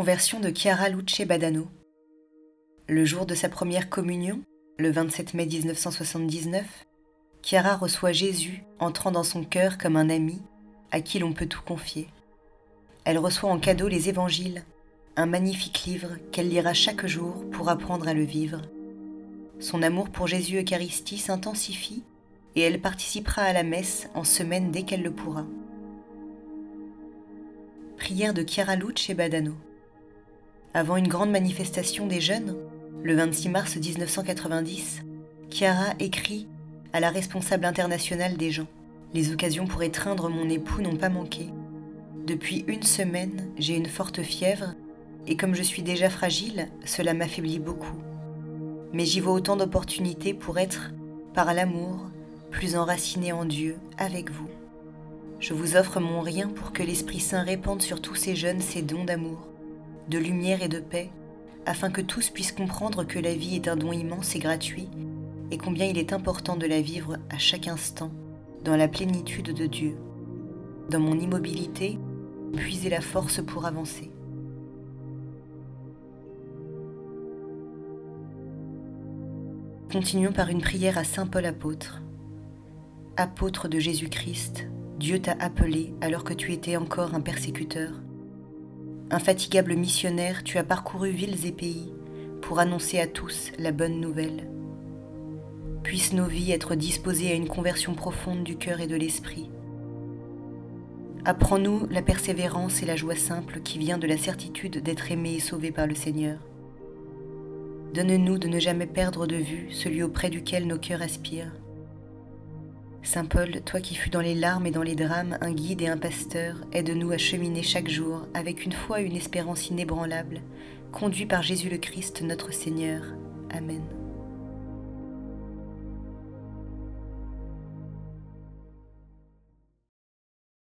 Conversion de Chiara Luce Badano. Le jour de sa première communion, le 27 mai 1979, Chiara reçoit Jésus entrant dans son cœur comme un ami à qui l'on peut tout confier. Elle reçoit en cadeau les évangiles, un magnifique livre qu'elle lira chaque jour pour apprendre à le vivre. Son amour pour Jésus Eucharistie s'intensifie et elle participera à la messe en semaine dès qu'elle le pourra. Prière de Chiara Luce Badano. Avant une grande manifestation des jeunes, le 26 mars 1990, Chiara écrit à la responsable internationale des gens. Les occasions pour étreindre mon époux n'ont pas manqué. Depuis une semaine, j'ai une forte fièvre et comme je suis déjà fragile, cela m'affaiblit beaucoup. Mais j'y vois autant d'opportunités pour être, par l'amour, plus enraciné en Dieu avec vous. Je vous offre mon rien pour que l'Esprit Saint répande sur tous ces jeunes ses dons d'amour de lumière et de paix, afin que tous puissent comprendre que la vie est un don immense et gratuit, et combien il est important de la vivre à chaque instant, dans la plénitude de Dieu. Dans mon immobilité, puiser la force pour avancer. Continuons par une prière à Saint Paul apôtre. Apôtre de Jésus-Christ, Dieu t'a appelé alors que tu étais encore un persécuteur. Infatigable missionnaire, tu as parcouru villes et pays pour annoncer à tous la bonne nouvelle. Puissent nos vies être disposées à une conversion profonde du cœur et de l'esprit. Apprends-nous la persévérance et la joie simple qui vient de la certitude d'être aimé et sauvé par le Seigneur. Donne-nous de ne jamais perdre de vue celui auprès duquel nos cœurs aspirent Saint Paul, toi qui fus dans les larmes et dans les drames un guide et un pasteur, aide-nous à cheminer chaque jour avec une foi et une espérance inébranlable, conduit par Jésus le Christ notre Seigneur. Amen.